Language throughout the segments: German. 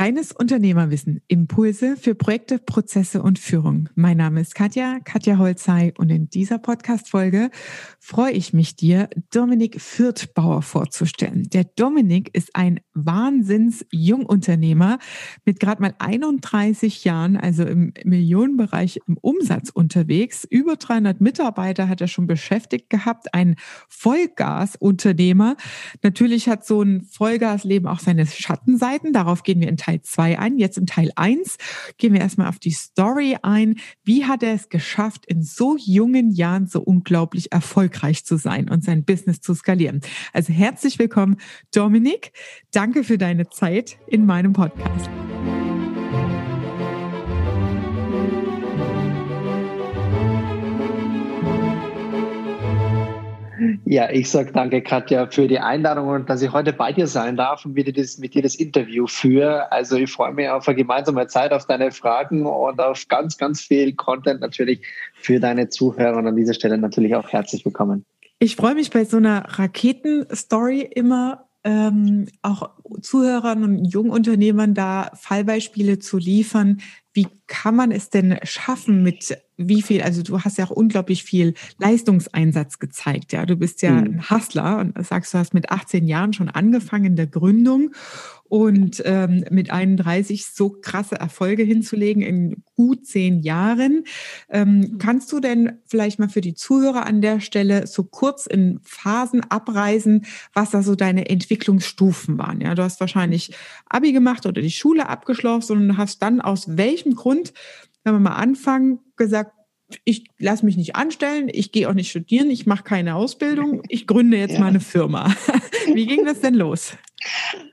Reines Unternehmerwissen, Impulse für Projekte, Prozesse und Führung. Mein Name ist Katja, Katja Holzei und in dieser Podcast-Folge freue ich mich, dir Dominik Fürthbauer vorzustellen. Der Dominik ist ein Wahnsinns-Jungunternehmer mit gerade mal 31 Jahren, also im Millionenbereich im Umsatz unterwegs. Über 300 Mitarbeiter hat er schon beschäftigt gehabt, ein Vollgas-Unternehmer. Natürlich hat so ein Vollgasleben auch seine Schattenseiten. Darauf gehen wir in Teil 2 ein. Jetzt im Teil 1 gehen wir erstmal auf die Story ein. Wie hat er es geschafft, in so jungen Jahren so unglaublich erfolgreich zu sein und sein Business zu skalieren? Also herzlich willkommen, Dominik. Danke für deine Zeit in meinem Podcast. Ja, ich sage danke, Katja, für die Einladung und dass ich heute bei dir sein darf und mit dir das, mit dir das Interview führe. Also ich freue mich auf eine gemeinsame Zeit, auf deine Fragen und auf ganz, ganz viel Content natürlich für deine Zuhörer und an dieser Stelle natürlich auch herzlich willkommen. Ich freue mich bei so einer Raketenstory immer ähm, auch Zuhörern und Jungunternehmern da Fallbeispiele zu liefern. Wie kann man es denn schaffen mit wie viel, also du hast ja auch unglaublich viel Leistungseinsatz gezeigt, ja. Du bist ja mhm. ein Hustler und sagst, du hast mit 18 Jahren schon angefangen in der Gründung und ähm, mit 31 so krasse Erfolge hinzulegen in gut zehn Jahren. Ähm, kannst du denn vielleicht mal für die Zuhörer an der Stelle so kurz in Phasen abreisen, was da so deine Entwicklungsstufen waren? Ja, du hast wahrscheinlich Abi gemacht oder die Schule abgeschlossen und hast dann aus welchem Grund wenn wir mal anfangen, gesagt, ich lasse mich nicht anstellen, ich gehe auch nicht studieren, ich mache keine Ausbildung, ich gründe jetzt ja. mal eine Firma. Wie ging das denn los?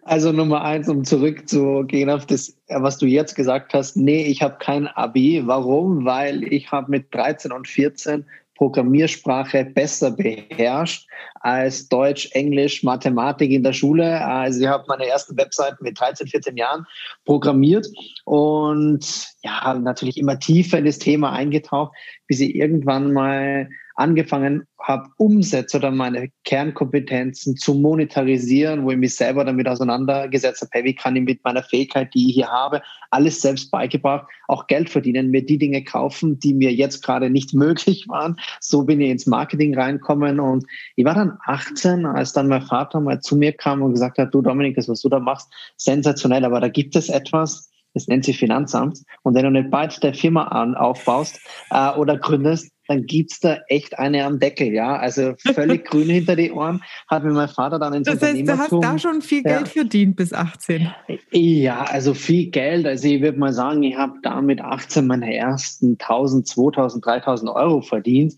Also Nummer eins, um zurückzugehen auf das, was du jetzt gesagt hast. Nee, ich habe kein Abi. Warum? Weil ich habe mit 13 und 14 Programmiersprache besser beherrscht als Deutsch, Englisch, Mathematik in der Schule. Also ich habe meine ersten Webseiten mit 13, 14 Jahren programmiert und ja, natürlich immer tiefer in das Thema eingetaucht, bis ich irgendwann mal angefangen habe, Umsätze oder meine Kernkompetenzen zu monetarisieren, wo ich mich selber damit auseinandergesetzt habe, hey, wie kann ich mit meiner Fähigkeit, die ich hier habe, alles selbst beigebracht, auch Geld verdienen, mir die Dinge kaufen, die mir jetzt gerade nicht möglich waren. So bin ich ins Marketing reinkommen und ich war dann 18, als dann mein Vater mal zu mir kam und gesagt hat, du Dominik, das, was du da machst, sensationell, aber da gibt es etwas, das nennt sich Finanzamt. Und wenn du nicht bald der Firma an, aufbaust äh, oder gründest, dann gibt's da echt eine am Deckel, ja. Also völlig grün hinter die Ohren hat mir mein Vater dann ins das heißt, Unternehmertum... Du hast da schon viel Geld ja. verdient bis 18. Ja, also viel Geld. Also ich würde mal sagen, ich habe da mit 18 meine ersten 1000, 2000, 3000 Euro verdient.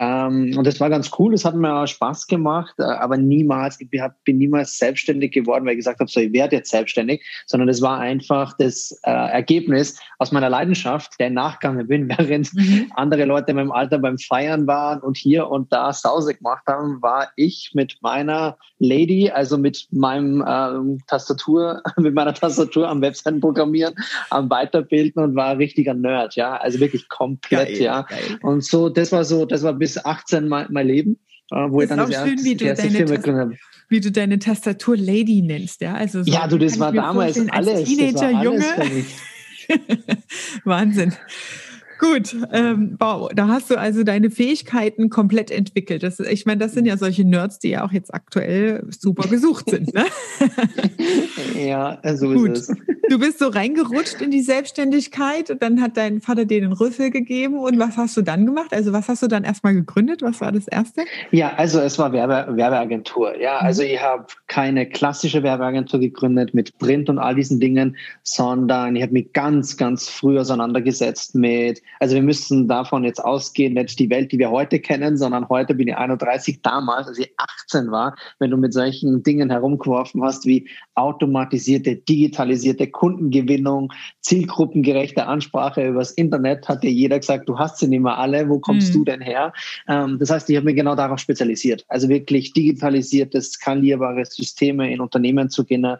Ähm, und das war ganz cool, das hat mir auch Spaß gemacht, äh, aber niemals, ich bin niemals selbstständig geworden, weil ich gesagt habe, so, ich werde jetzt selbstständig, sondern das war einfach das äh, Ergebnis aus meiner Leidenschaft, der nachgegangen bin, während mhm. andere Leute in meinem Alter beim Feiern waren und hier und da Sause gemacht haben, war ich mit meiner Lady, also mit meinem ähm, Tastatur, mit meiner Tastatur am Webseiten programmieren, am Weiterbilden und war richtiger Nerd, ja, also wirklich komplett, geil, ja. Geil. Und so, das war so, das war bis 18 mein, mein Leben, äh, wo das ich dann das schön, wie du gegründet habe wie du deine Tastatur Lady nennst, ja? Also so ja, du, das war damals alles. Als Teenager, Junge. Wahnsinn. Gut, ähm, wow, da hast du also deine Fähigkeiten komplett entwickelt. Das, ich meine, das sind ja solche Nerds, die ja auch jetzt aktuell super gesucht sind. Ne? ja, so Gut. ist es. Du bist so reingerutscht in die Selbstständigkeit und dann hat dein Vater dir den Rüffel gegeben. Und was hast du dann gemacht? Also was hast du dann erstmal gegründet? Was war das Erste? Ja, also es war Werbe, Werbeagentur. Ja, mhm. also ich habe keine klassische Werbeagentur gegründet mit Print und all diesen Dingen, sondern ich habe mich ganz, ganz früh auseinandergesetzt mit also wir müssen davon jetzt ausgehen, nicht die Welt, die wir heute kennen, sondern heute bin ich 31, damals, als ich 18 war, wenn du mit solchen Dingen herumgeworfen hast wie automatisierte, digitalisierte Kundengewinnung, zielgruppengerechte Ansprache übers Internet, hat dir jeder gesagt, du hast sie nicht mehr alle, wo kommst mhm. du denn her? Ähm, das heißt, ich habe mich genau darauf spezialisiert. Also wirklich digitalisierte, skalierbare Systeme in Unternehmen zu äh,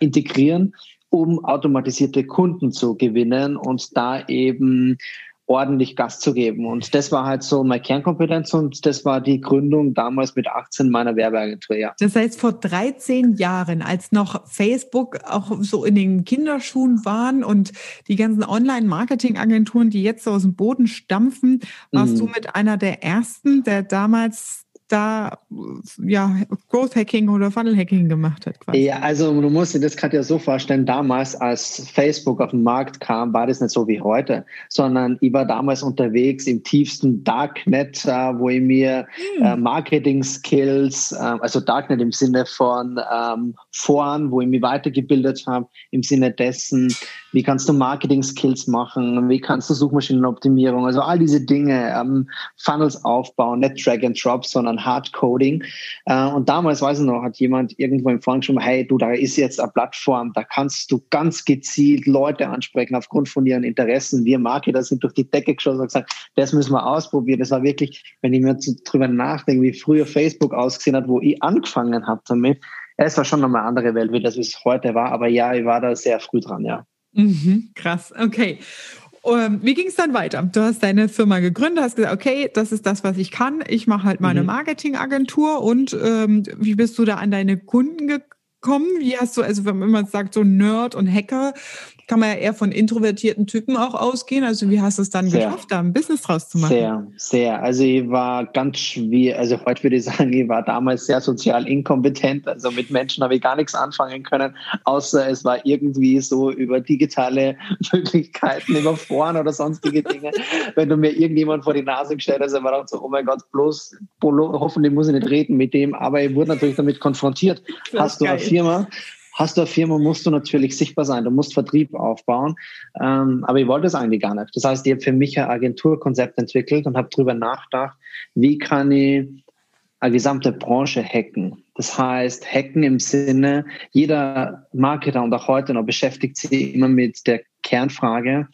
integrieren um automatisierte Kunden zu gewinnen und da eben ordentlich Gas zu geben. Und das war halt so meine Kernkompetenz und das war die Gründung damals mit 18 meiner Werbeagentur, ja. Das heißt, vor 13 Jahren, als noch Facebook auch so in den Kinderschuhen waren und die ganzen Online-Marketing-Agenturen, die jetzt so aus dem Boden stampfen, warst mhm. du mit einer der ersten, der damals da ja Growth Hacking oder Funnel Hacking gemacht hat. Quasi. Ja, also du musst dir das gerade ja so vorstellen, damals als Facebook auf den Markt kam, war das nicht so wie heute, sondern ich war damals unterwegs im tiefsten Darknet, äh, wo ich mir hm. äh, Marketing Skills, äh, also Darknet im Sinne von ähm, Foren, wo ich mich weitergebildet habe, im Sinne dessen, wie kannst du Marketing Skills machen, wie kannst du Suchmaschinenoptimierung, also all diese Dinge, ähm, Funnels aufbauen, nicht Drag and Drop, sondern Hardcoding. Äh, und damals, weiß ich noch, hat jemand irgendwo im Forum geschrieben, hey, du, da ist jetzt eine Plattform, da kannst du ganz gezielt Leute ansprechen aufgrund von ihren Interessen. Wir Marketer sind durch die Decke geschossen und gesagt, das müssen wir ausprobieren. Das war wirklich, wenn ich mir drüber nachdenke, wie früher Facebook ausgesehen hat, wo ich angefangen habe damit, es war schon nochmal eine andere Welt, wie das es heute war. Aber ja, ich war da sehr früh dran, ja. Mhm, krass, okay. Um, ähm, wie ging es dann weiter? Du hast deine Firma gegründet, hast gesagt, okay, das ist das, was ich kann. Ich mache halt meine mhm. Marketingagentur und ähm, wie bist du da an deine Kunden gekommen? Wie hast du, also wenn man sagt, so Nerd und Hacker, kann man ja eher von introvertierten Typen auch ausgehen. Also wie hast du es dann sehr, geschafft, da ein Business draus zu machen? Sehr, sehr. Also ich war ganz schwierig, also heute würde ich sagen, ich war damals sehr sozial inkompetent. Also mit Menschen habe ich gar nichts anfangen können, außer es war irgendwie so über digitale Möglichkeiten, über Foren oder sonstige Dinge. Wenn du mir irgendjemand vor die Nase gestellt hast, dann war dann so, oh mein Gott, bloß, hoffentlich muss ich nicht reden mit dem, aber ich wurde natürlich damit konfrontiert. Hast du geil. eine Firma, hast du eine Firma, musst du natürlich sichtbar sein, du musst Vertrieb aufbauen. Ähm, aber ich wollte es eigentlich gar nicht. Das heißt, ich habe für mich ein Agenturkonzept entwickelt und habe darüber nachgedacht, wie kann ich eine gesamte Branche hacken. Das heißt, hacken im Sinne, jeder Marketer und auch heute noch beschäftigt sich immer mit der Kernfrage,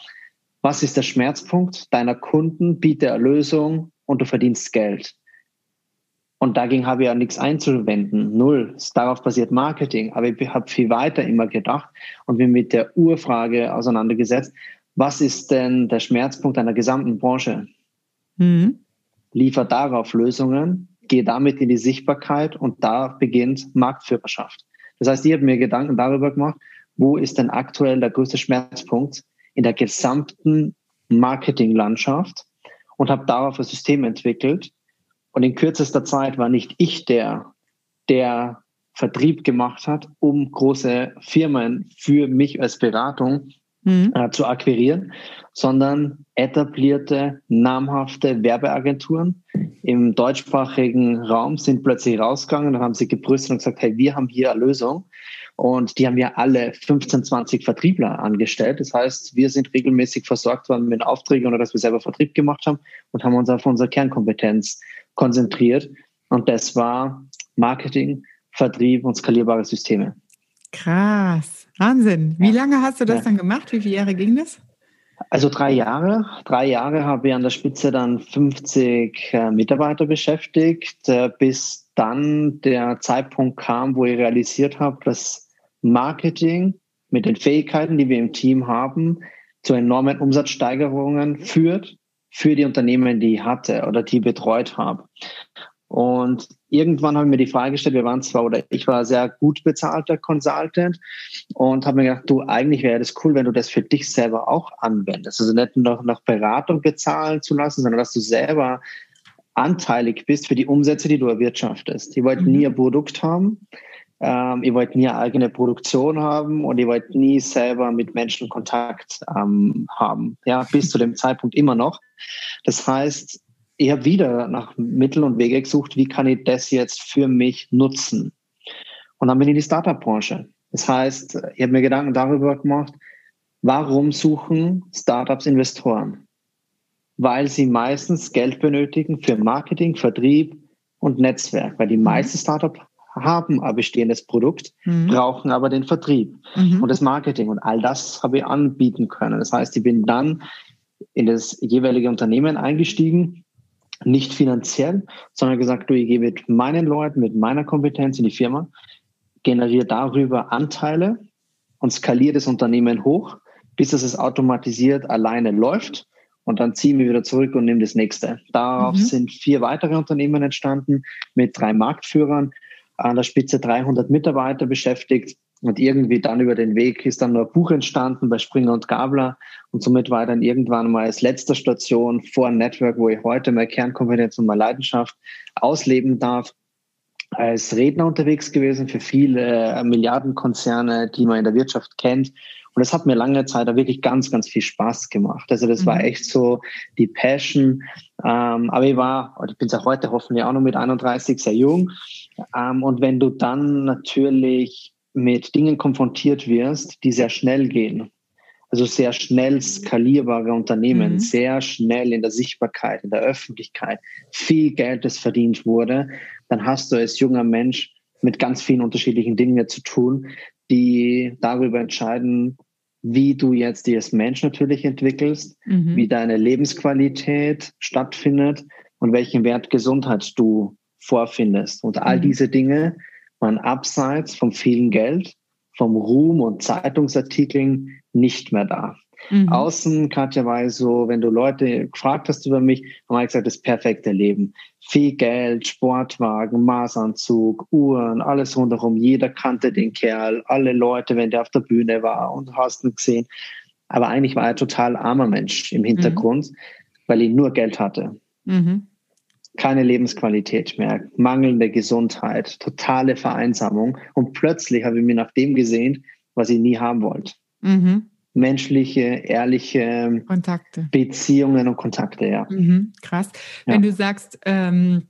was ist der Schmerzpunkt deiner Kunden, biete eine Lösung und du verdienst Geld. Und dagegen habe ich ja nichts einzuwenden. Null. Darauf basiert Marketing. Aber ich habe viel weiter immer gedacht und bin mit der Urfrage auseinandergesetzt. Was ist denn der Schmerzpunkt einer gesamten Branche? Mhm. Liefer darauf Lösungen, gehe damit in die Sichtbarkeit und da beginnt Marktführerschaft. Das heißt, ich habe mir Gedanken darüber gemacht, wo ist denn aktuell der größte Schmerzpunkt in der gesamten Marketinglandschaft und habe darauf ein System entwickelt, und in kürzester Zeit war nicht ich der, der Vertrieb gemacht hat, um große Firmen für mich als Beratung mhm. äh, zu akquirieren, sondern etablierte, namhafte Werbeagenturen im deutschsprachigen Raum sind plötzlich rausgegangen und haben sich gebrüstet und gesagt, hey, wir haben hier eine Lösung. Und die haben ja alle 15, 20 Vertriebler angestellt. Das heißt, wir sind regelmäßig versorgt worden mit Aufträgen oder dass wir selber Vertrieb gemacht haben und haben uns auf unsere Kernkompetenz konzentriert. Und das war Marketing, Vertrieb und skalierbare Systeme. Krass, Wahnsinn. Wie lange hast du das ja. dann gemacht? Wie viele Jahre ging das? Also drei Jahre. Drei Jahre habe ich an der Spitze dann 50 äh, Mitarbeiter beschäftigt, äh, bis dann der Zeitpunkt kam, wo ich realisiert habe, dass Marketing mit den Fähigkeiten, die wir im Team haben, zu enormen Umsatzsteigerungen führt für die Unternehmen, die ich hatte oder die betreut habe. Und irgendwann habe ich mir die Frage gestellt, wir waren zwar oder ich war sehr gut bezahlter Consultant und habe mir gedacht, du, eigentlich wäre das cool, wenn du das für dich selber auch anwendest. Also nicht nur nach Beratung bezahlen zu lassen, sondern dass du selber anteilig bist für die Umsätze, die du erwirtschaftest. Ich wollte mhm. nie ein Produkt haben, ähm, ihr wollt nie eine eigene Produktion haben und ihr wollt nie selber mit Menschen Kontakt ähm, haben. Ja, bis zu dem Zeitpunkt immer noch. Das heißt, ich habe wieder nach Mitteln und Wege gesucht, wie kann ich das jetzt für mich nutzen? Und dann bin ich in die Startup-Branche. Das heißt, ich habe mir Gedanken darüber gemacht, warum suchen Startups Investoren? Weil sie meistens Geld benötigen für Marketing, Vertrieb und Netzwerk, weil die mhm. meisten Startups haben ein bestehendes Produkt, mhm. brauchen aber den Vertrieb mhm. und das Marketing und all das habe ich anbieten können. Das heißt, ich bin dann in das jeweilige Unternehmen eingestiegen, nicht finanziell, sondern gesagt, du, ich gehe mit meinen Leuten, mit meiner Kompetenz in die Firma, generiere darüber Anteile und skaliere das Unternehmen hoch, bis es automatisiert alleine läuft und dann ziehe ich mich wieder zurück und nehme das nächste. Darauf mhm. sind vier weitere Unternehmen entstanden mit drei Marktführern, an der Spitze 300 Mitarbeiter beschäftigt. Und irgendwie dann über den Weg ist dann noch ein Buch entstanden bei Springer und Gabler. Und somit war dann irgendwann mal als letzte Station vor Network, wo ich heute meine Kernkompetenz und meine Leidenschaft ausleben darf als Redner unterwegs gewesen für viele äh, Milliardenkonzerne, die man in der Wirtschaft kennt. Und das hat mir lange Zeit da wirklich ganz, ganz viel Spaß gemacht. Also das mhm. war echt so die Passion. Ähm, aber ich war, ich bin ja heute hoffentlich auch noch mit 31 sehr jung. Ähm, und wenn du dann natürlich mit Dingen konfrontiert wirst, die sehr schnell gehen, also sehr schnell skalierbare Unternehmen, mhm. sehr schnell in der Sichtbarkeit, in der Öffentlichkeit, viel Geld, das verdient wurde, dann hast du als junger Mensch mit ganz vielen unterschiedlichen Dingen zu tun, die darüber entscheiden, wie du jetzt dich als Mensch natürlich entwickelst, mhm. wie deine Lebensqualität stattfindet und welchen Wert Gesundheit du vorfindest. Und all mhm. diese Dinge waren abseits vom vielen Geld, vom Ruhm und Zeitungsartikeln nicht mehr da. Mhm. Außen, Katja, war so, wenn du Leute gefragt hast über mich, haben wir gesagt, das perfekte Leben. Viel Geld, Sportwagen, Maßanzug, Uhren, alles rundherum. Jeder kannte den Kerl, alle Leute, wenn der auf der Bühne war und hast ihn gesehen. Aber eigentlich war er total armer Mensch im Hintergrund, mhm. weil er nur Geld hatte. Mhm. Keine Lebensqualität mehr, mangelnde Gesundheit, totale Vereinsamung. Und plötzlich habe ich mir nach dem gesehen, was ich nie haben wollte. Mhm menschliche, ehrliche Kontakte. Beziehungen und Kontakte, ja. Mhm, krass. Wenn ja. du sagst, ähm,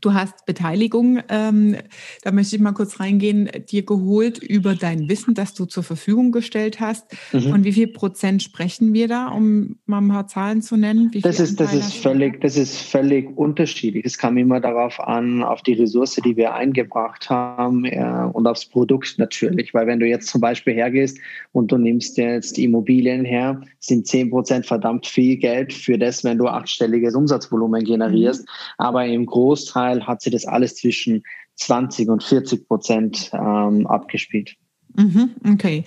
Du hast Beteiligung, ähm, da möchte ich mal kurz reingehen, dir geholt über dein Wissen, das du zur Verfügung gestellt hast. Mhm. Von wie viel Prozent sprechen wir da, um mal ein paar Zahlen zu nennen? das ist, das ist völlig, das ist völlig unterschiedlich. Es kam immer darauf an, auf die Ressource, die wir eingebracht haben ja, und aufs Produkt natürlich. Weil wenn du jetzt zum Beispiel hergehst und du nimmst jetzt Immobilien her, sind 10 Prozent verdammt viel Geld für das, wenn du achtstelliges Umsatzvolumen generierst. Mhm. Aber im Großteil Anteil hat sie das alles zwischen 20 und 40 Prozent ähm, abgespielt. Mhm, okay.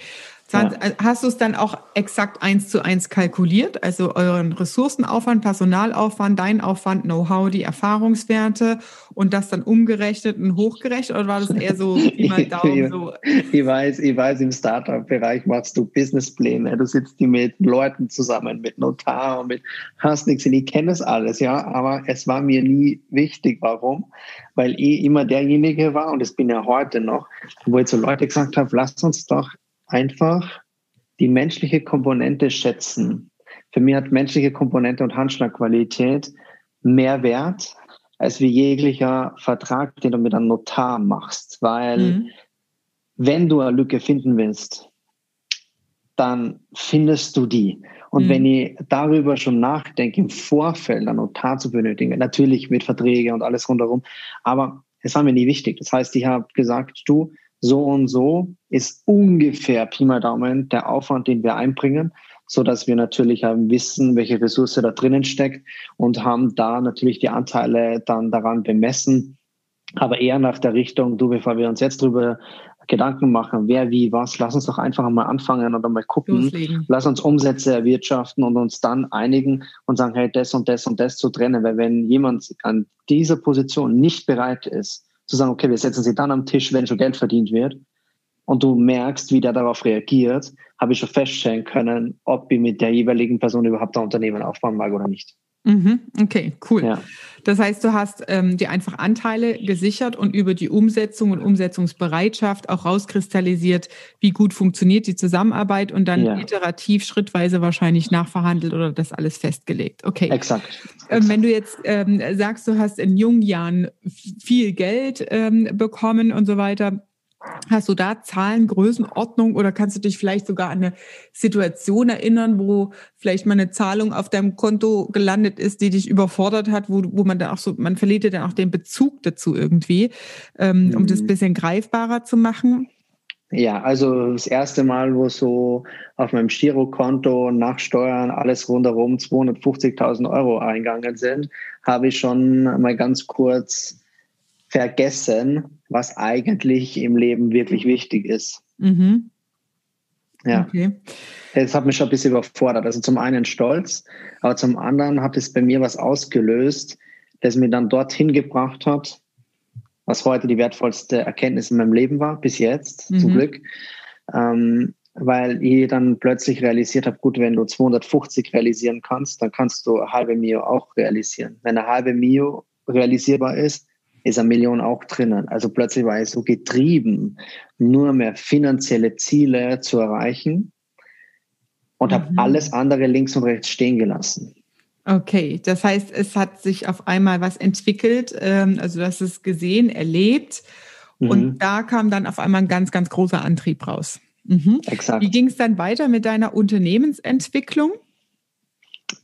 20, ja. Äh, hast du es dann auch exakt eins zu eins kalkuliert? Also euren Ressourcenaufwand, Personalaufwand, dein Aufwand, Know-how, die Erfahrungswerte und das dann umgerechnet und hochgerechnet? Oder war das eher so, wie man Daumen so? Ich weiß, ich weiß, im Startup-Bereich machst du Businesspläne. Du sitzt die mit Leuten zusammen, mit Notar und mit hast nichts. Ich kenne es alles, ja. Aber es war mir nie wichtig. Warum? Weil ich immer derjenige war, und es bin ja heute noch, wo ich zu Leuten gesagt habe, lasst uns doch einfach die menschliche Komponente schätzen. Für mich hat menschliche Komponente und Handschlagqualität mehr Wert als wie jeglicher Vertrag, den du mit einem Notar machst. Weil mhm. wenn du eine Lücke finden willst, dann findest du die. Und mhm. wenn ich darüber schon nachdenke, im Vorfeld einen Notar zu benötigen, natürlich mit Verträge und alles rundherum, aber es war mir nie wichtig. Das heißt, ich habe gesagt, du, so und so ist ungefähr Pi mal Daumen der Aufwand, den wir einbringen, so dass wir natürlich wissen, welche Ressource da drinnen steckt und haben da natürlich die Anteile dann daran bemessen, aber eher nach der Richtung, du, bevor wir uns jetzt drüber Gedanken machen, wer wie was, lass uns doch einfach mal anfangen und mal gucken, Loslegen. lass uns Umsätze erwirtschaften und uns dann einigen und sagen, hey, das und das und das zu trennen, weil wenn jemand an dieser Position nicht bereit ist, zu sagen, okay, wir setzen sie dann am Tisch, wenn schon Geld verdient wird und du merkst, wie der darauf reagiert, habe ich schon feststellen können, ob ich mit der jeweiligen Person überhaupt ein Unternehmen aufbauen mag oder nicht. Mhm, okay, cool. Ja. Das heißt, du hast ähm, dir einfach Anteile gesichert und über die Umsetzung und Umsetzungsbereitschaft auch rauskristallisiert, wie gut funktioniert die Zusammenarbeit und dann ja. iterativ, schrittweise wahrscheinlich nachverhandelt oder das alles festgelegt. Okay. Exakt. Ähm, wenn du jetzt ähm, sagst, du hast in jungen Jahren viel Geld ähm, bekommen und so weiter, Hast du da Zahlen, Größenordnung oder kannst du dich vielleicht sogar an eine Situation erinnern, wo vielleicht mal eine Zahlung auf deinem Konto gelandet ist, die dich überfordert hat, wo, wo man dann auch so, man verliert ja dann auch den Bezug dazu irgendwie, ähm, um das ein mhm. bisschen greifbarer zu machen? Ja, also das erste Mal, wo so auf meinem Girokonto nach Steuern alles rundherum 250.000 Euro eingegangen sind, habe ich schon mal ganz kurz vergessen, was eigentlich im Leben wirklich wichtig ist. Mhm. Ja. Okay. Es hat mich schon ein bisschen überfordert. Also zum einen stolz, aber zum anderen hat es bei mir was ausgelöst, das mir dann dorthin gebracht hat, was heute die wertvollste Erkenntnis in meinem Leben war, bis jetzt, mhm. zum Glück. Ähm, weil ich dann plötzlich realisiert habe, gut, wenn du 250 realisieren kannst, dann kannst du eine halbe Mio auch realisieren. Wenn eine halbe Mio realisierbar ist, ist eine Million auch drinnen. Also plötzlich war ich so getrieben, nur mehr finanzielle Ziele zu erreichen und mhm. habe alles andere links und rechts stehen gelassen. Okay, das heißt, es hat sich auf einmal was entwickelt, ähm, also du hast es gesehen, erlebt mhm. und da kam dann auf einmal ein ganz, ganz großer Antrieb raus. Mhm. Exakt. Wie ging es dann weiter mit deiner Unternehmensentwicklung?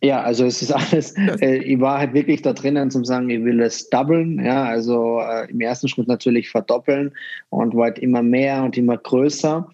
Ja, also es ist alles, äh, ich war halt wirklich da drinnen zum sagen, ich will es doublen, ja, also äh, im ersten Schritt natürlich verdoppeln und wollte immer mehr und immer größer.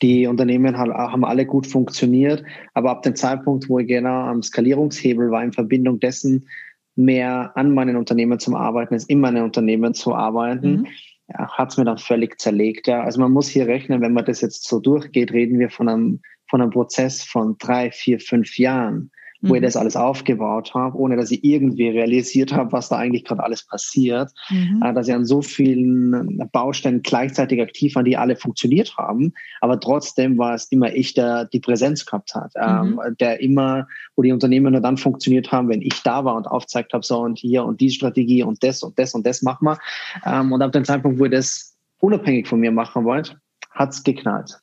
Die Unternehmen haben alle gut funktioniert, aber ab dem Zeitpunkt, wo ich genau am Skalierungshebel war, in Verbindung dessen, mehr an meinen Unternehmen zu arbeiten, als in meinen Unternehmen zu arbeiten, mhm. ja, hat es mir dann völlig zerlegt. Ja. Also man muss hier rechnen, wenn man das jetzt so durchgeht, reden wir von einem, von einem Prozess von drei, vier, fünf Jahren wo mhm. ich das alles aufgebaut habe, ohne dass ich irgendwie realisiert habe, was da eigentlich gerade alles passiert, mhm. äh, dass ich an so vielen Baustellen gleichzeitig aktiv waren, die alle funktioniert haben, aber trotzdem war es immer ich, der die Präsenz gehabt hat, ähm, mhm. der immer, wo die Unternehmen nur dann funktioniert haben, wenn ich da war und aufzeigt habe, so und hier und die Strategie und das und das und das machen wir. Ähm, und ab dem Zeitpunkt, wo ich das unabhängig von mir machen wollte, hat's geknallt.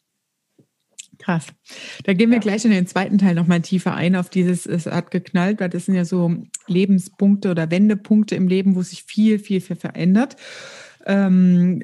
Krass. Da gehen wir ja. gleich in den zweiten Teil nochmal tiefer ein auf dieses, es hat geknallt, weil das sind ja so Lebenspunkte oder Wendepunkte im Leben, wo sich viel, viel, viel verändert. Ähm,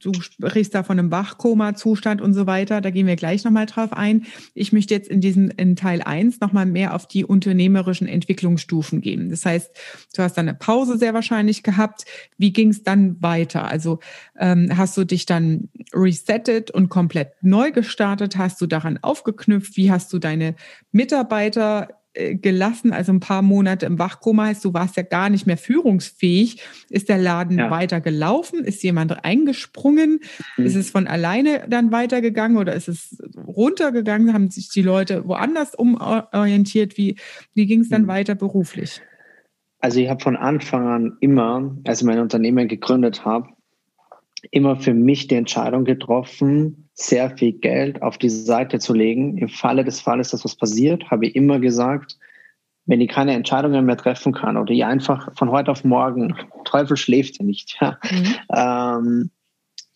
du sprichst da von einem Wachkoma-Zustand und so weiter. Da gehen wir gleich nochmal drauf ein. Ich möchte jetzt in diesem in Teil 1 nochmal mehr auf die unternehmerischen Entwicklungsstufen gehen. Das heißt, du hast dann eine Pause sehr wahrscheinlich gehabt. Wie ging es dann weiter? Also ähm, hast du dich dann resettet und komplett neu gestartet? Hast du daran aufgeknüpft? Wie hast du deine Mitarbeiter gelassen, also ein paar Monate im Wachkoma heißt, du warst ja gar nicht mehr führungsfähig. Ist der Laden ja. weiter gelaufen? Ist jemand eingesprungen? Mhm. Ist es von alleine dann weitergegangen oder ist es runtergegangen? Haben sich die Leute woanders umorientiert? Wie, wie ging es dann mhm. weiter beruflich? Also ich habe von Anfang an immer, als ich mein Unternehmen gegründet habe, immer für mich die Entscheidung getroffen, sehr viel Geld auf die Seite zu legen. Im Falle des Falles, dass was passiert, habe ich immer gesagt, wenn ich keine Entscheidungen mehr treffen kann oder ich einfach von heute auf morgen, Teufel schläft ja nicht, ja, mhm. ähm,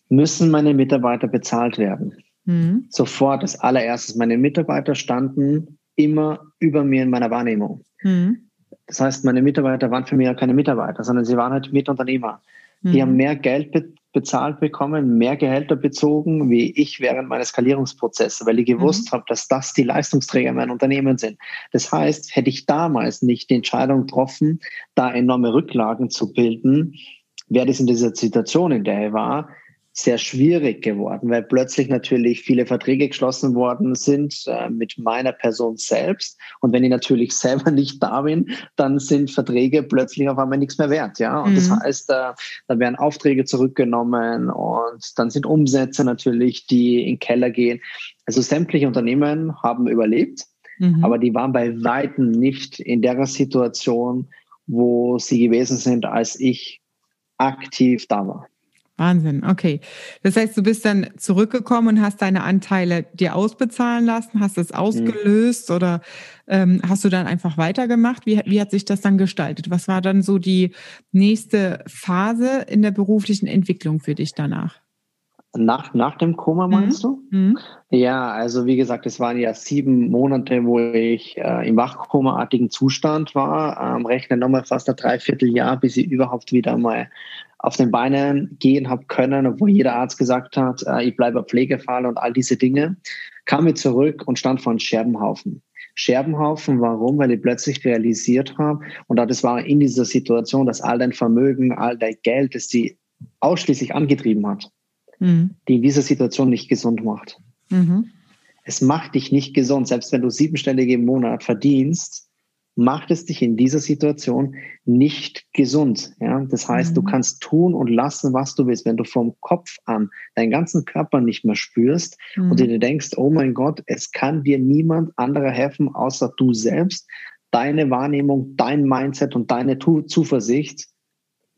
müssen meine Mitarbeiter bezahlt werden. Mhm. Sofort als allererstes. Meine Mitarbeiter standen immer über mir in meiner Wahrnehmung. Mhm. Das heißt, meine Mitarbeiter waren für mich ja keine Mitarbeiter, sondern sie waren halt Mitunternehmer. Die mhm. haben mehr Geld bezahlt bekommen, mehr Gehälter bezogen, wie ich während meines Skalierungsprozesses, weil ich gewusst mhm. habe, dass das die Leistungsträger meiner Unternehmen sind. Das heißt, hätte ich damals nicht die Entscheidung getroffen, da enorme Rücklagen zu bilden, wäre das in dieser Situation, in der ich war, sehr schwierig geworden, weil plötzlich natürlich viele Verträge geschlossen worden sind äh, mit meiner Person selbst. Und wenn ich natürlich selber nicht da bin, dann sind Verträge plötzlich auf einmal nichts mehr wert. Ja, und mhm. das heißt, äh, da werden Aufträge zurückgenommen und dann sind Umsätze natürlich, die in den Keller gehen. Also sämtliche Unternehmen haben überlebt, mhm. aber die waren bei weitem nicht in der Situation, wo sie gewesen sind, als ich aktiv da war. Wahnsinn, okay. Das heißt, du bist dann zurückgekommen und hast deine Anteile dir ausbezahlen lassen, hast es ausgelöst mhm. oder ähm, hast du dann einfach weitergemacht? Wie, wie hat sich das dann gestaltet? Was war dann so die nächste Phase in der beruflichen Entwicklung für dich danach? Nach, nach dem Koma meinst mhm. du? Mhm. Ja, also wie gesagt, es waren ja sieben Monate, wo ich äh, im Wachkoma-artigen Zustand war. Ähm, rechne nochmal fast ein Dreivierteljahr, bis ich überhaupt wieder mal auf den Beinen gehen habe können, obwohl jeder Arzt gesagt hat, äh, ich bleibe Pflegefall und all diese Dinge, kam ich zurück und stand vor einem Scherbenhaufen. Scherbenhaufen, warum? Weil ich plötzlich realisiert habe, und das war in dieser Situation, dass all dein Vermögen, all dein Geld, das sie ausschließlich angetrieben hat, mhm. die in dieser Situation nicht gesund macht. Mhm. Es macht dich nicht gesund, selbst wenn du siebenstellige im Monat verdienst, macht es dich in dieser Situation nicht gesund. Ja? Das heißt, mhm. du kannst tun und lassen, was du willst. Wenn du vom Kopf an deinen ganzen Körper nicht mehr spürst mhm. und dir denkst, oh mein Gott, es kann dir niemand anderer helfen, außer du selbst, deine Wahrnehmung, dein Mindset und deine Zuversicht,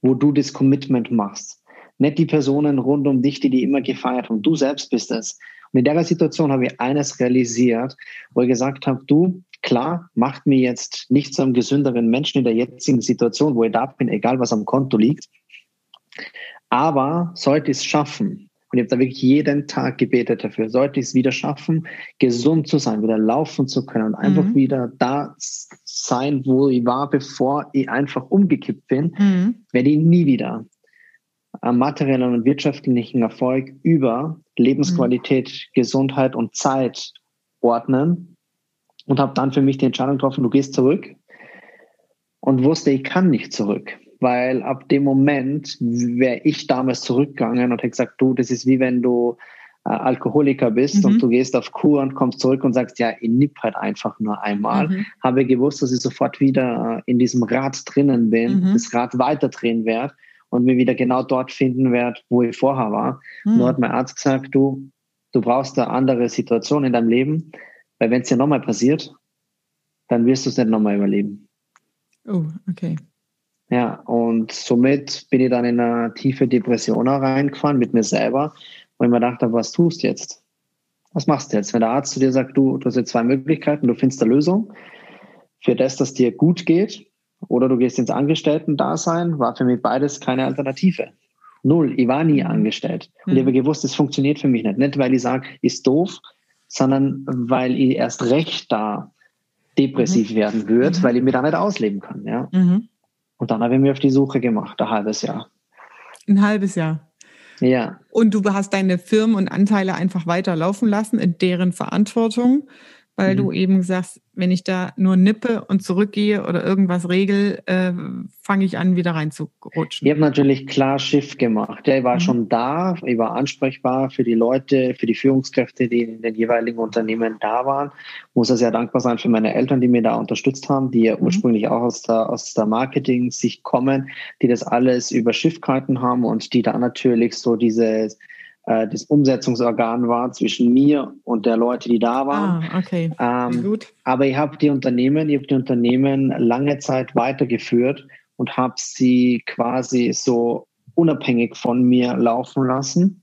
wo du das Commitment machst. Nicht die Personen rund um dich, die die immer gefeiert haben. Du selbst bist es. Und in der Situation habe ich eines realisiert, wo ich gesagt habe, du, klar, macht mir jetzt nicht zu einem gesünderen Menschen in der jetzigen Situation, wo ich da bin, egal was am Konto liegt. Aber sollte ich es schaffen, und ich habe da wirklich jeden Tag gebetet dafür, sollte ich es wieder schaffen, gesund zu sein, wieder laufen zu können und einfach mhm. wieder da sein, wo ich war, bevor ich einfach umgekippt bin, mhm. werde ich nie wieder am materiellen und wirtschaftlichen Erfolg über Lebensqualität, mhm. Gesundheit und Zeit ordnen und habe dann für mich die Entscheidung getroffen, du gehst zurück und wusste, ich kann nicht zurück weil ab dem Moment wäre ich damals zurückgegangen und hätte gesagt, du, das ist wie wenn du äh, Alkoholiker bist mhm. und du gehst auf Kur und kommst zurück und sagst, ja, ich nipp halt einfach nur einmal. Mhm. Habe gewusst, dass ich sofort wieder äh, in diesem Rad drinnen bin, mhm. das Rad weiterdrehen werde und mir wieder genau dort finden werde, wo ich vorher war. Mhm. Nur hat mein Arzt gesagt, du, du brauchst eine andere Situation in deinem Leben, weil wenn es dir nochmal passiert, dann wirst du es nicht nochmal überleben. Oh, okay. Ja, und somit bin ich dann in eine tiefe Depression reingefahren mit mir selber, wo ich mir dachte, was tust du jetzt? Was machst du jetzt? Wenn der Arzt zu dir sagt, du, du hast jetzt zwei Möglichkeiten, du findest eine Lösung für das, dass dir gut geht, oder du gehst ins Angestellten-Dasein, war für mich beides keine Alternative. Null. Ich war nie angestellt. Und mhm. ich habe gewusst, das funktioniert für mich nicht. Nicht, weil ich sage, ist doof, sondern weil ich erst recht da depressiv mhm. werden würde, mhm. weil ich mir da nicht ausleben kann. Ja. Mhm. Und dann habe ich mich auf die Suche gemacht, ein halbes Jahr. Ein halbes Jahr. Ja. Und du hast deine Firmen und Anteile einfach weiterlaufen lassen in deren Verantwortung weil mhm. du eben sagst, wenn ich da nur nippe und zurückgehe oder irgendwas regel, äh, fange ich an, wieder reinzurutschen. Ich habe natürlich klar Schiff gemacht. Ja, ich war mhm. schon da, ich war ansprechbar für die Leute, für die Führungskräfte, die in den jeweiligen Unternehmen da waren. Muss ja sehr dankbar sein für meine Eltern, die mir da unterstützt haben, die ja mhm. ursprünglich auch aus der, aus der Marketing-Sicht kommen, die das alles über Schiff gehalten haben und die da natürlich so dieses äh, das Umsetzungsorgan war zwischen mir und der Leute, die da waren. Ah, okay. Ähm, Gut. Aber ich habe die Unternehmen, ich habe die Unternehmen lange Zeit weitergeführt und habe sie quasi so unabhängig von mir laufen lassen,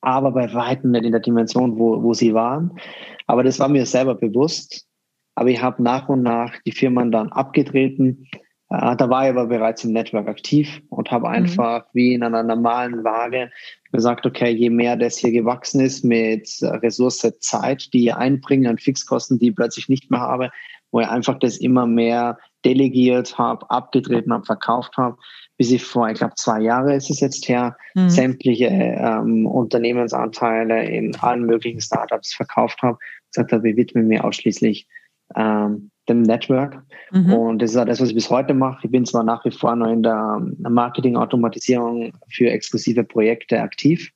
aber bei weitem nicht in der Dimension, wo, wo sie waren. Aber das war mir selber bewusst. Aber ich habe nach und nach die Firmen dann abgetreten. Äh, da war ich aber bereits im Network aktiv und habe mhm. einfach wie in einer normalen Waage gesagt, okay, je mehr das hier gewachsen ist mit Ressource Zeit, die ich einbringe und Fixkosten, die ich plötzlich nicht mehr habe, wo ich einfach das immer mehr delegiert habe, abgetreten habe, verkauft habe, bis ich vor, ich glaube, zwei Jahre ist es jetzt her, mhm. sämtliche ähm, Unternehmensanteile in allen möglichen Startups verkauft habe, gesagt habe, ich widme mir ausschließlich ähm, dem Network. Mhm. Und das ist auch das, was ich bis heute mache. Ich bin zwar nach wie vor noch in der Marketing-Automatisierung für exklusive Projekte aktiv,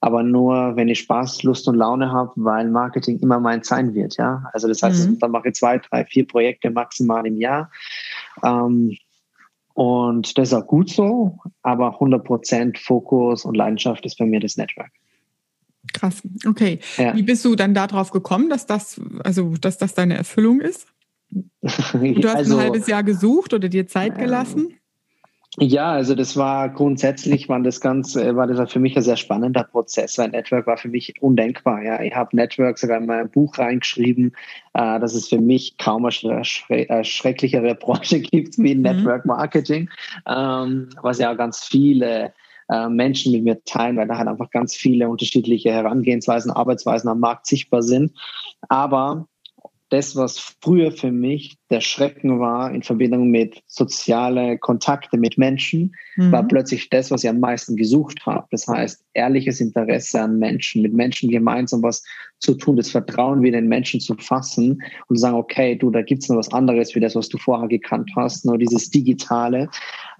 aber nur, wenn ich Spaß, Lust und Laune habe, weil Marketing immer mein sein wird. Ja, also das heißt, mhm. dann mache ich zwei, drei, vier Projekte maximal im Jahr. Ähm, und das ist auch gut so, aber 100% Fokus und Leidenschaft ist bei mir das Network. Krass, okay. Ja. Wie bist du dann darauf gekommen, dass das, also dass das deine Erfüllung ist? Du hast also, ein halbes Jahr gesucht oder dir Zeit gelassen? Ja, also das war grundsätzlich war das ganz, äh, war das für mich ein sehr spannender Prozess, weil Network war für mich undenkbar. Ja, ich habe Network sogar in mein Buch reingeschrieben, äh, dass es für mich kaum eine äh, schrecklichere Branche gibt wie mhm. Network Marketing, ähm, was ja ganz viele äh, Menschen mit mir teilen, weil da halt einfach ganz viele unterschiedliche Herangehensweisen, Arbeitsweisen am Markt sichtbar sind. Aber das, was früher für mich der Schrecken war in Verbindung mit soziale Kontakte mit Menschen, mhm. war plötzlich das, was ich am meisten gesucht habe. Das heißt, ehrliches Interesse an Menschen, mit Menschen gemeinsam was zu tun, das Vertrauen wieder in Menschen zu fassen und zu sagen, okay, du, da gibt's noch was anderes wie das, was du vorher gekannt hast, nur dieses Digitale.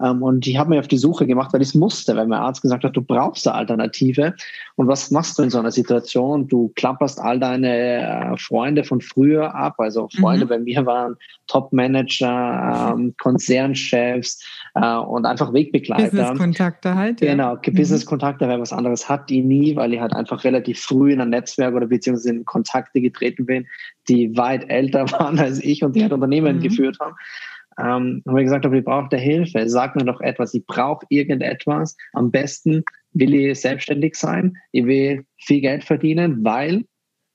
Ähm, und ich habe mich auf die Suche gemacht, weil ich es musste, weil mein Arzt gesagt hat, du brauchst eine Alternative. Und was machst du in so einer Situation? Du klapperst all deine äh, Freunde von früher ab. Also Freunde mhm. bei mir waren Top-Manager, ähm, Konzernchefs äh, und einfach Wegbegleiter. Business-Kontakte halt. Ja. Genau, mhm. Business-Kontakte, wer was anderes hat die nie, weil ich halt einfach relativ früh in ein Netzwerk oder beziehungsweise in Kontakte getreten bin, die weit älter waren als ich und die halt Unternehmen mhm. geführt haben. Ähm, und wir gesagt habe, ich brauche Hilfe, sag mir doch etwas, ich brauche irgendetwas. Am besten will ich selbstständig sein, ich will viel Geld verdienen, weil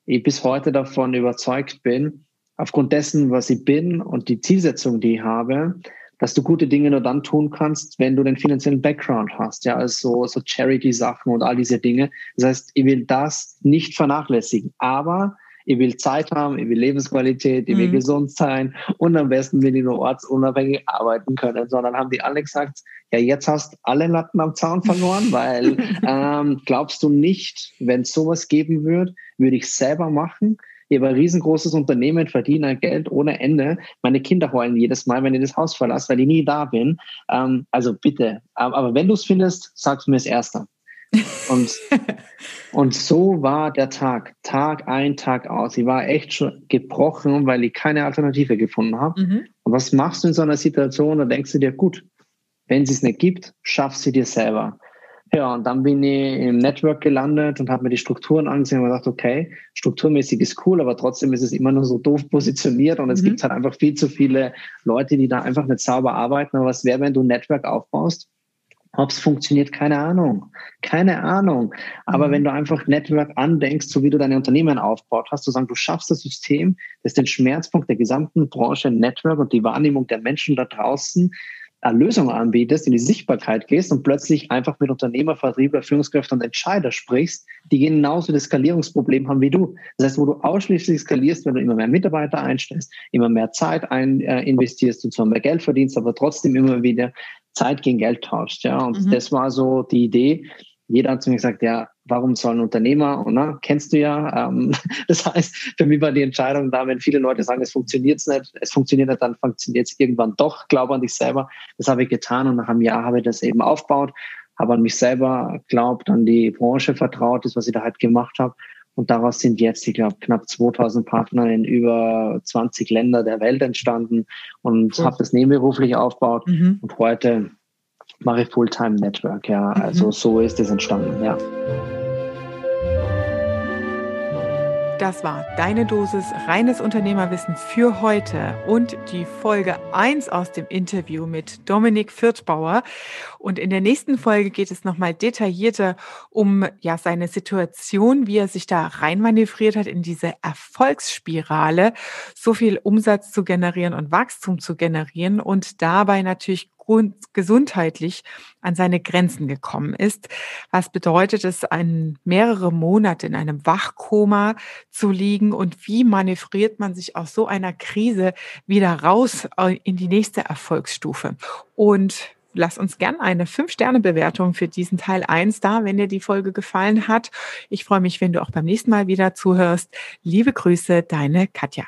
ich bis heute davon überzeugt bin, aufgrund dessen, was ich bin und die Zielsetzung, die ich habe, dass du gute Dinge nur dann tun kannst, wenn du den finanziellen Background hast, ja, also so Charity-Sachen und all diese Dinge. Das heißt, ich will das nicht vernachlässigen, aber ich will Zeit haben, ich will Lebensqualität, ich will mhm. gesund sein und am besten will ich nur ortsunabhängig arbeiten können. Sondern haben die alle gesagt, ja, jetzt hast alle Latten am Zaun verloren, weil ähm, glaubst du nicht, wenn es sowas geben würde, würde ich selber machen. Ich habe ein riesengroßes Unternehmen, verdiene Geld ohne Ende. Meine Kinder heulen jedes Mal, wenn ich das Haus verlasse, weil ich nie da bin. Ähm, also bitte. Aber wenn du es findest, sag's mir als Erster. Und, und so war der Tag, Tag ein, Tag aus. Ich war echt schon gebrochen, weil ich keine Alternative gefunden habe. Mhm. Und was machst du in so einer Situation? Da denkst du dir, gut, wenn es es nicht gibt, schaff sie dir selber. Ja, und dann bin ich im Network gelandet und habe mir die Strukturen angesehen und gedacht, okay, strukturmäßig ist cool, aber trotzdem ist es immer nur so doof positioniert und es mhm. gibt halt einfach viel zu viele Leute, die da einfach nicht sauber arbeiten. Aber was wäre, wenn du ein Network aufbaust ob es funktioniert, keine Ahnung. Keine Ahnung. Aber mhm. wenn du einfach Network andenkst, so wie du deine Unternehmen aufbaut, hast du sagen, du schaffst das System, das den Schmerzpunkt der gesamten Branche Network und die Wahrnehmung der Menschen da draußen eine Lösung anbietest, in die Sichtbarkeit gehst und plötzlich einfach mit Unternehmer, Vertriebler, Führungskräften und Entscheider sprichst, die genauso das Skalierungsproblem haben wie du. Das heißt, wo du ausschließlich skalierst, wenn du immer mehr Mitarbeiter einstellst, immer mehr Zeit ein, äh, investierst und zwar mehr Geld verdienst, aber trotzdem immer wieder Zeit gegen Geld tauscht. Ja, und mhm. das war so die Idee. Jeder hat zu mir gesagt, ja, warum soll ein Unternehmer, und, ne, kennst du ja. Ähm, das heißt, für mich war die Entscheidung da, wenn viele Leute sagen, es funktioniert nicht, es funktioniert nicht, dann funktioniert es irgendwann doch. Glaube an dich selber. Das habe ich getan und nach einem Jahr habe ich das eben aufgebaut, habe an mich selber glaubt, an die Branche vertraut, das, was ich da halt gemacht habe. Und daraus sind jetzt, ich glaube, knapp 2000 Partner in über 20 Länder der Welt entstanden und cool. habe das nebenberuflich aufgebaut. Mhm. Und heute mache ich Fulltime Network. Ja, also mhm. so ist es entstanden. Ja. Das war deine Dosis reines Unternehmerwissen für heute und die Folge 1 aus dem Interview mit Dominik Fürthbauer. Und in der nächsten Folge geht es nochmal detaillierter um ja seine Situation, wie er sich da reinmanövriert hat in diese Erfolgsspirale, so viel Umsatz zu generieren und Wachstum zu generieren und dabei natürlich gesundheitlich an seine Grenzen gekommen ist. Was bedeutet es, ein, mehrere Monate in einem Wachkoma zu liegen und wie manövriert man sich aus so einer Krise wieder raus äh, in die nächste Erfolgsstufe? Und lass uns gern eine 5-Sterne-Bewertung für diesen Teil 1 da, wenn dir die Folge gefallen hat. Ich freue mich, wenn du auch beim nächsten Mal wieder zuhörst. Liebe Grüße, deine Katja.